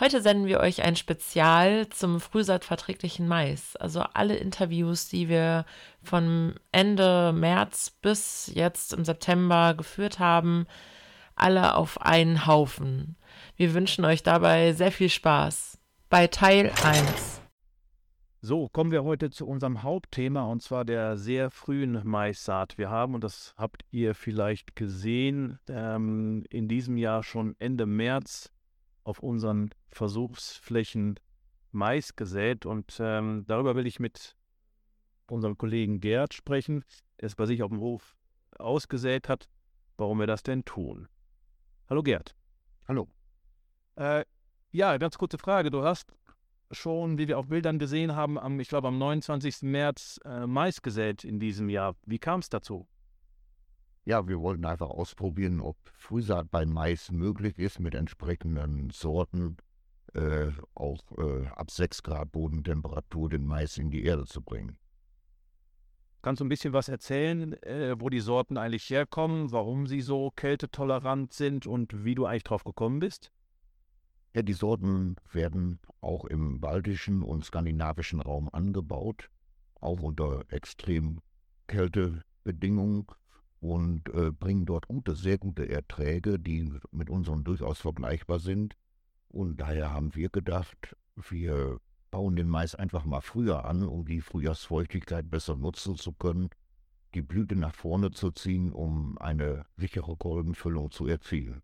Heute senden wir euch ein Spezial zum frühsaatverträglichen Mais. Also alle Interviews, die wir von Ende März bis jetzt im September geführt haben, alle auf einen Haufen. Wir wünschen euch dabei sehr viel Spaß. Bei Teil 1. So, kommen wir heute zu unserem Hauptthema und zwar der sehr frühen Maissaat. Wir haben, und das habt ihr vielleicht gesehen, ähm, in diesem Jahr schon Ende März auf unseren Versuchsflächen Mais gesät. Und ähm, darüber will ich mit unserem Kollegen Gerd sprechen, der es bei sich auf dem Hof ausgesät hat, warum wir das denn tun. Hallo Gerd. Hallo. Äh, ja, ganz kurze Frage. Du hast schon, wie wir auf Bildern gesehen haben, am, ich glaube am 29. März äh, Mais gesät in diesem Jahr. Wie kam es dazu? Ja, wir wollten einfach ausprobieren, ob Frühsaat bei Mais möglich ist mit entsprechenden Sorten, äh, auch äh, ab 6 Grad Bodentemperatur den Mais in die Erde zu bringen. Kannst du ein bisschen was erzählen, äh, wo die Sorten eigentlich herkommen, warum sie so kältetolerant sind und wie du eigentlich drauf gekommen bist? Ja, die Sorten werden auch im baltischen und skandinavischen Raum angebaut, auch unter extrem Kältebedingungen und äh, bringen dort gute, sehr gute Erträge, die mit unseren durchaus vergleichbar sind. Und daher haben wir gedacht, wir bauen den Mais einfach mal früher an, um die Frühjahrsfeuchtigkeit besser nutzen zu können, die Blüte nach vorne zu ziehen, um eine sichere Kolbenfüllung zu erzielen.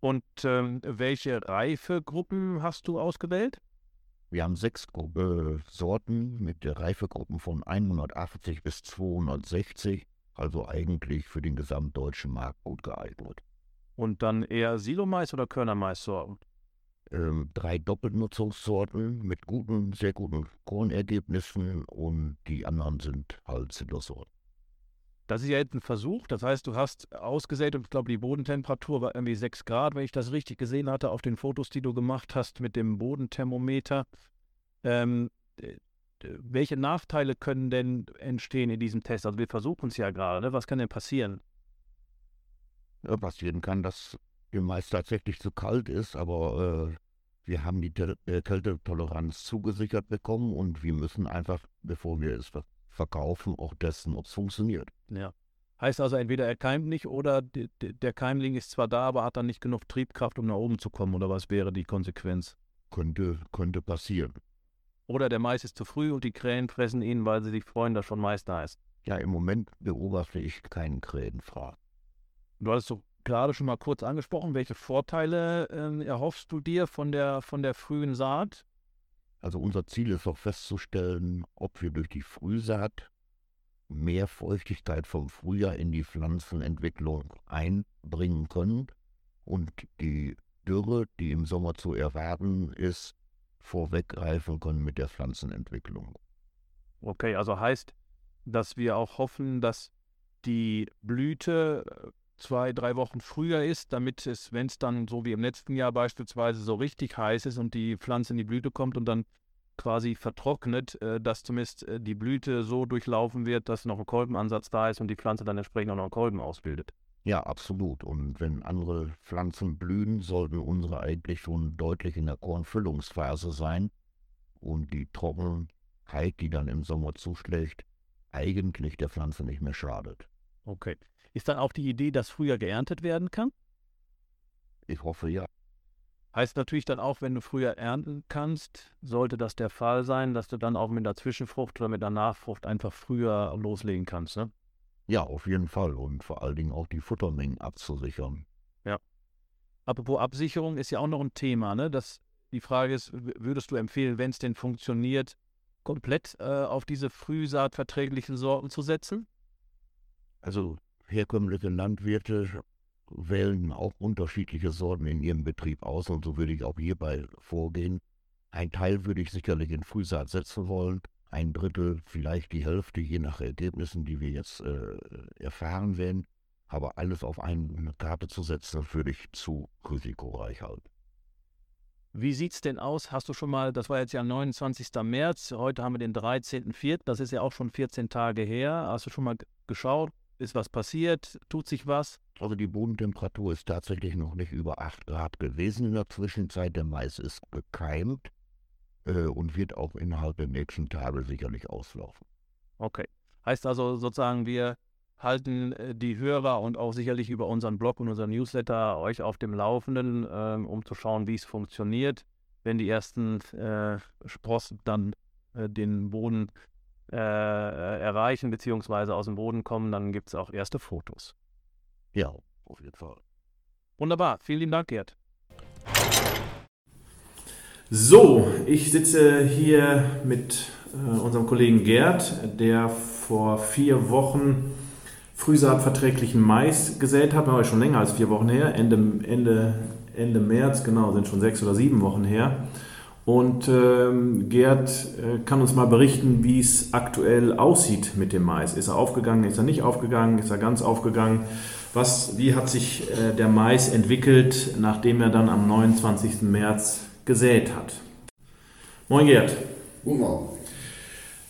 Und ähm, welche Reifegruppen hast du ausgewählt? Wir haben sechs äh, Sorten mit Reifegruppen von 180 bis 260 also eigentlich für den gesamtdeutschen Markt gut geeignet. Und dann eher Silomais oder Körnermaissorten? Ähm, drei Doppelnutzungssorten mit guten, sehr guten Kornergebnissen und die anderen sind halt Zillersorten. Das ist ja jetzt ein Versuch, das heißt, du hast ausgesät und ich glaube, die Bodentemperatur war irgendwie 6 Grad, wenn ich das richtig gesehen hatte auf den Fotos, die du gemacht hast mit dem Bodenthermometer. Ähm, welche Nachteile können denn entstehen in diesem Test? Also wir versuchen es ja gerade. Ne? Was kann denn passieren? Ja, passieren kann, dass dem Mais tatsächlich zu kalt ist, aber äh, wir haben die äh, Kältetoleranz zugesichert bekommen und wir müssen einfach, bevor wir es verkaufen, auch testen, ob es funktioniert. Ja. Heißt also, entweder er keimt nicht oder der Keimling ist zwar da, aber hat dann nicht genug Triebkraft, um nach oben zu kommen, oder was wäre die Konsequenz? Könnte, könnte passieren. Oder der Mais ist zu früh und die Krähen fressen ihn, weil sie sich freuen, dass schon Mais da ist. Ja, im Moment beobachte ich keinen Krähenfraß. Du hattest so gerade schon mal kurz angesprochen, welche Vorteile äh, erhoffst du dir von der, von der frühen Saat? Also unser Ziel ist auch festzustellen, ob wir durch die Frühsaat mehr Feuchtigkeit vom Frühjahr in die Pflanzenentwicklung einbringen können und die Dürre, die im Sommer zu erwarten ist, vorweggreifen können mit der Pflanzenentwicklung. Okay, also heißt, dass wir auch hoffen, dass die Blüte äh, zwei, drei Wochen früher ist, damit es, wenn es dann so wie im letzten Jahr beispielsweise so richtig heiß ist und die Pflanze in die Blüte kommt und dann quasi vertrocknet, äh, dass zumindest äh, die Blüte so durchlaufen wird, dass noch ein Kolbenansatz da ist und die Pflanze dann entsprechend auch noch einen Kolben ausbildet. Ja, absolut. Und wenn andere Pflanzen blühen, sollten unsere eigentlich schon deutlich in der Kornfüllungsphase sein und die Trockenheit, die dann im Sommer zuschlägt, eigentlich der Pflanze nicht mehr schadet. Okay. Ist dann auch die Idee, dass früher geerntet werden kann? Ich hoffe ja. Heißt natürlich dann auch, wenn du früher ernten kannst, sollte das der Fall sein, dass du dann auch mit der Zwischenfrucht oder mit der Nachfrucht einfach früher loslegen kannst, ne? Ja, auf jeden Fall. Und vor allen Dingen auch die Futtermengen abzusichern. Ja. Apropos Absicherung ist ja auch noch ein Thema, ne? Das, die Frage ist, würdest du empfehlen, wenn es denn funktioniert, komplett äh, auf diese frühsaatverträglichen Sorten zu setzen? Also herkömmliche Landwirte wählen auch unterschiedliche Sorten in ihrem Betrieb aus und so würde ich auch hierbei vorgehen. Ein Teil würde ich sicherlich in Frühsaat setzen wollen, ein Drittel, vielleicht die Hälfte, je nach Ergebnissen, die wir jetzt äh, erfahren werden. Aber alles auf eine Karte zu setzen, würde ich zu risikoreich halten. Wie sieht es denn aus? Hast du schon mal, das war jetzt ja 29. März, heute haben wir den 13.04., das ist ja auch schon 14 Tage her. Hast du schon mal geschaut? Ist was passiert? Tut sich was? Also die Bodentemperatur ist tatsächlich noch nicht über 8 Grad gewesen in der Zwischenzeit. Der Mais ist gekeimt äh, und wird auch innerhalb der nächsten Tage sicherlich auslaufen. Okay. Heißt also sozusagen, wir halten äh, die Hörer und auch sicherlich über unseren Blog und unseren Newsletter euch auf dem Laufenden, äh, um zu schauen, wie es funktioniert. Wenn die ersten äh, Sprossen dann äh, den Boden äh, erreichen bzw. aus dem Boden kommen, dann gibt es auch erste Fotos. Ja, auf jeden Fall. Wunderbar, vielen lieben Dank, Gerd. So, ich sitze hier mit äh, unserem Kollegen Gerd, der vor vier Wochen frühsaatverträglichen Mais gesät hat. Ist schon länger als vier Wochen her, Ende, Ende, Ende März, genau, sind schon sechs oder sieben Wochen her. Und ähm, Gerd äh, kann uns mal berichten, wie es aktuell aussieht mit dem Mais. Ist er aufgegangen, ist er nicht aufgegangen, ist er ganz aufgegangen? Was, wie hat sich äh, der Mais entwickelt, nachdem er dann am 29. März gesät hat? Moin Gerd. Guten Morgen.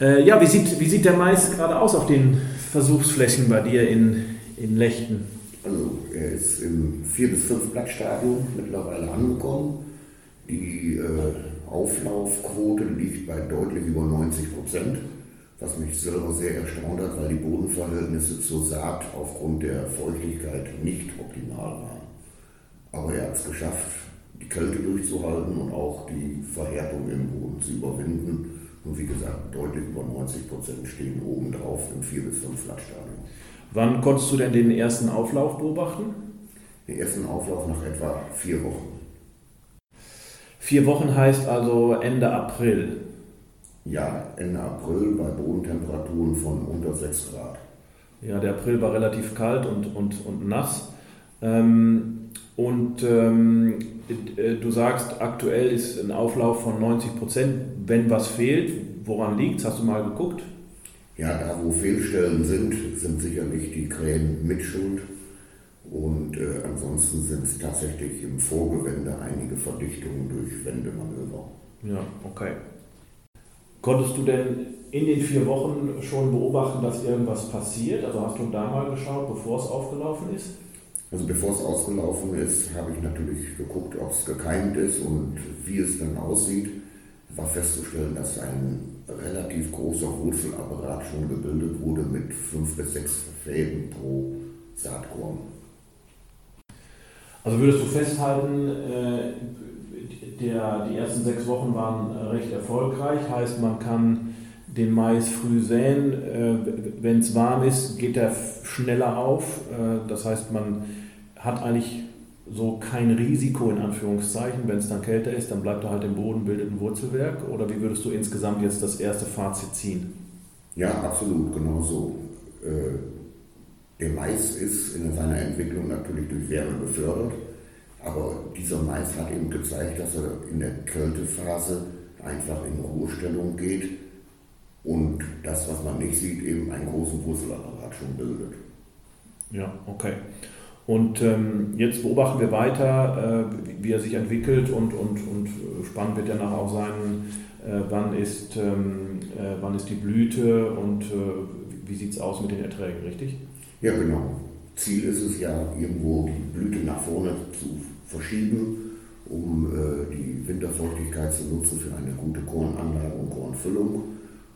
Äh, ja, wie sieht, wie sieht der Mais gerade aus auf den Versuchsflächen bei dir in, in Lechten? Also er ist im 4 bis 5 Blattstadium mittlerweile angekommen. Die äh, Auflaufquote liegt bei deutlich über 90 Prozent, was mich selber sehr erstaunt hat, weil die Bodenverhältnisse zur Saat aufgrund der Feuchtigkeit nicht optimal waren. Aber er hat es geschafft, die Kälte durchzuhalten und auch die Verhärtung im Boden zu überwinden. Und wie gesagt, deutlich über 90 Prozent stehen oben drauf im 4 bis 5 Blattstadium. Wann konntest du denn den ersten Auflauf beobachten? Den ersten Auflauf nach etwa vier Wochen. Vier Wochen heißt also Ende April. Ja, Ende April bei Bodentemperaturen von unter 6 Grad. Ja, der April war relativ kalt und, und, und nass. Ähm, und ähm, äh, du sagst, aktuell ist ein Auflauf von 90 Prozent. Wenn was fehlt, woran liegt es? Hast du mal geguckt? Ja, da wo Fehlstellen sind, sind sicherlich die Krähen mit Schuld. Und äh, ansonsten sind es tatsächlich im Vorgewende einige Verdichtungen durch Wendemanöver. Ja, okay. Konntest du denn in den vier Wochen schon beobachten, dass irgendwas passiert? Also hast du da mal geschaut, bevor es aufgelaufen ist? Also bevor es ausgelaufen ist, habe ich natürlich geguckt, ob es gekeimt ist und wie es dann aussieht. War festzustellen, dass ein relativ großer Wurzelapparat schon gebildet wurde mit fünf bis sechs Fäden pro Saatkorn. Also würdest du festhalten, äh, der, die ersten sechs Wochen waren recht erfolgreich, heißt man kann den Mais früh säen, äh, wenn es warm ist, geht er schneller auf, äh, das heißt man hat eigentlich so kein Risiko in Anführungszeichen, wenn es dann kälter ist, dann bleibt er halt im Boden, bildet ein Wurzelwerk. Oder wie würdest du insgesamt jetzt das erste Fazit ziehen? Ja, absolut, genau so. Der Mais ist in seiner Entwicklung natürlich durch Wärme gefördert, aber dieser Mais hat eben gezeigt, dass er in der Kältephase einfach in Ruhestellung geht und das, was man nicht sieht, eben einen großen Wurzelapparat schon bildet. Ja, okay. Und ähm, jetzt beobachten wir weiter, äh, wie er sich entwickelt und, und, und spannend wird ja nachher auch sein, äh, wann, ist, ähm, äh, wann ist die Blüte und äh, wie sieht es aus mit den Erträgen, richtig? Ja, genau. Ziel ist es ja, irgendwo die Blüte nach vorne zu verschieben, um äh, die Winterfeuchtigkeit zu nutzen für eine gute Kornanlage und Kornfüllung.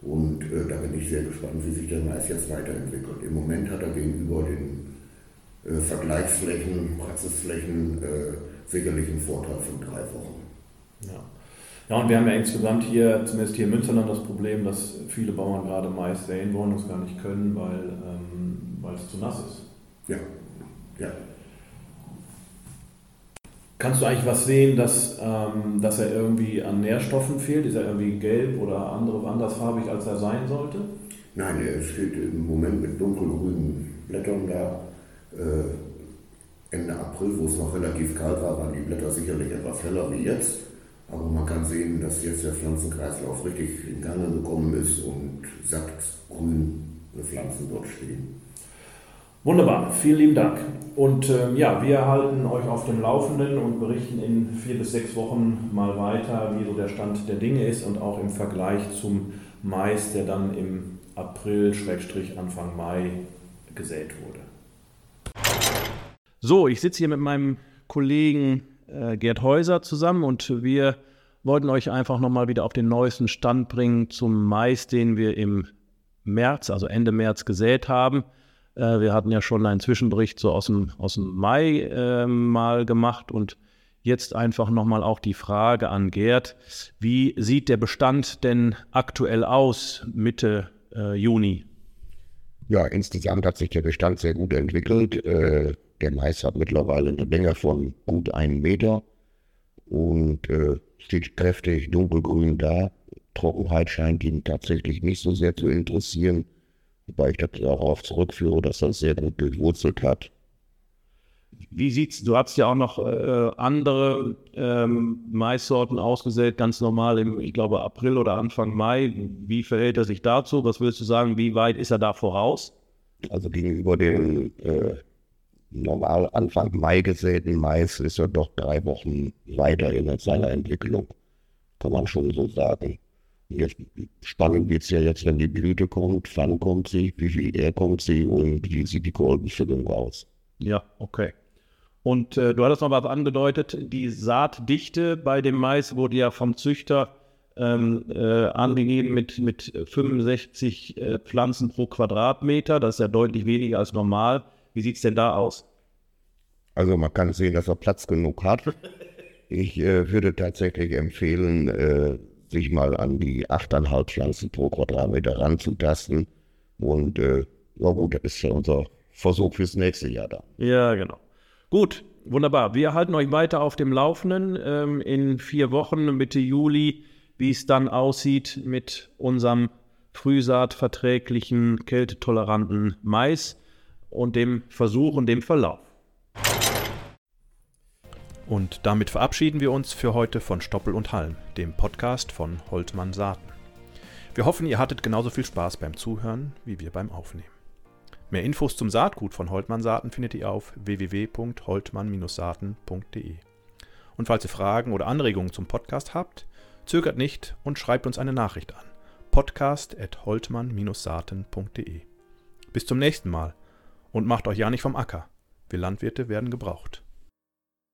Und äh, da bin ich sehr gespannt, wie sich der Mais jetzt weiterentwickelt. Im Moment hat er gegenüber den äh, Vergleichsflächen, Praxisflächen äh, sicherlich einen Vorteil von drei Wochen. Ja. Ja, und wir haben ja insgesamt hier, zumindest hier in Münsterland, das Problem, dass viele Bauern gerade Mais säen wollen, das gar nicht können, weil, ähm, weil es zu nass ist. Ja, ja. Kannst du eigentlich was sehen, dass, ähm, dass er irgendwie an Nährstoffen fehlt? Ist er irgendwie gelb oder andere, andersfarbig, als er sein sollte? Nein, er steht im Moment mit dunkelgrünen Blättern da. Äh, Ende April, wo es noch relativ kalt war, waren die Blätter sicherlich etwas heller wie jetzt. Aber man kann sehen, dass jetzt der Pflanzenkreislauf richtig in Gang gekommen ist und satt grüne Pflanzen dort stehen. Wunderbar, vielen lieben Dank. Und ähm, ja, wir halten euch auf dem Laufenden und berichten in vier bis sechs Wochen mal weiter, wie so der Stand der Dinge ist und auch im Vergleich zum Mais, der dann im April, Schrägstrich Anfang Mai gesät wurde. So, ich sitze hier mit meinem Kollegen äh, Gerd Häuser zusammen und wir wollten euch einfach nochmal wieder auf den neuesten Stand bringen zum Mais, den wir im März, also Ende März gesät haben. Äh, wir hatten ja schon einen Zwischenbericht so aus dem, aus dem Mai äh, mal gemacht und jetzt einfach nochmal auch die Frage an Gerd, wie sieht der Bestand denn aktuell aus Mitte äh, Juni? Ja, insgesamt hat sich der Bestand sehr gut entwickelt. Äh, der Mais hat mittlerweile eine Länge von gut einem Meter und äh, steht kräftig dunkelgrün da. Trockenheit scheint ihn tatsächlich nicht so sehr zu interessieren, wobei ich das darauf zurückführe, dass er sehr gut durchwurzelt hat. Wie sieht's? Du hast ja auch noch äh, andere ähm, Maissorten ausgesät, ganz normal im, ich glaube, April oder Anfang Mai. Wie verhält er sich dazu? Was würdest du sagen? Wie weit ist er da voraus? Also gegenüber dem äh, normal Anfang Mai gesäten Mais ist er doch drei Wochen weiter in seiner Entwicklung, kann man schon so sagen. Spannend wird es ja jetzt, wenn die Blüte kommt, wann kommt sie, wie viel eher kommt sie und wie sieht die Kolbenfüllung aus. Ja, okay. Und äh, du hattest noch was angedeutet, die Saatdichte bei dem Mais wurde ja vom Züchter ähm, äh, angegeben mit, mit 65 äh, Pflanzen pro Quadratmeter. Das ist ja deutlich weniger als normal. Wie sieht es denn da aus? Also man kann sehen, dass er Platz genug hat. Ich äh, würde tatsächlich empfehlen, äh, sich mal an die 8,5 Pflanzen pro Quadratmeter ranzutasten. Und äh, ja gut, das ist ja unser Versuch fürs nächste Jahr da. Ja, genau. Gut, wunderbar. Wir halten euch weiter auf dem Laufenden ähm, in vier Wochen, Mitte Juli, wie es dann aussieht mit unserem frühsaatverträglichen, kältetoleranten Mais und dem Versuch und dem Verlauf. Und damit verabschieden wir uns für heute von Stoppel und Halm, dem Podcast von Holtmann Saaten. Wir hoffen, ihr hattet genauso viel Spaß beim Zuhören wie wir beim Aufnehmen. Mehr Infos zum Saatgut von Holtmann Saaten findet ihr auf www.holtmann-saaten.de. Und falls ihr Fragen oder Anregungen zum Podcast habt, zögert nicht und schreibt uns eine Nachricht an. podcast.holtmann-saaten.de. Bis zum nächsten Mal und macht euch ja nicht vom Acker. Wir Landwirte werden gebraucht.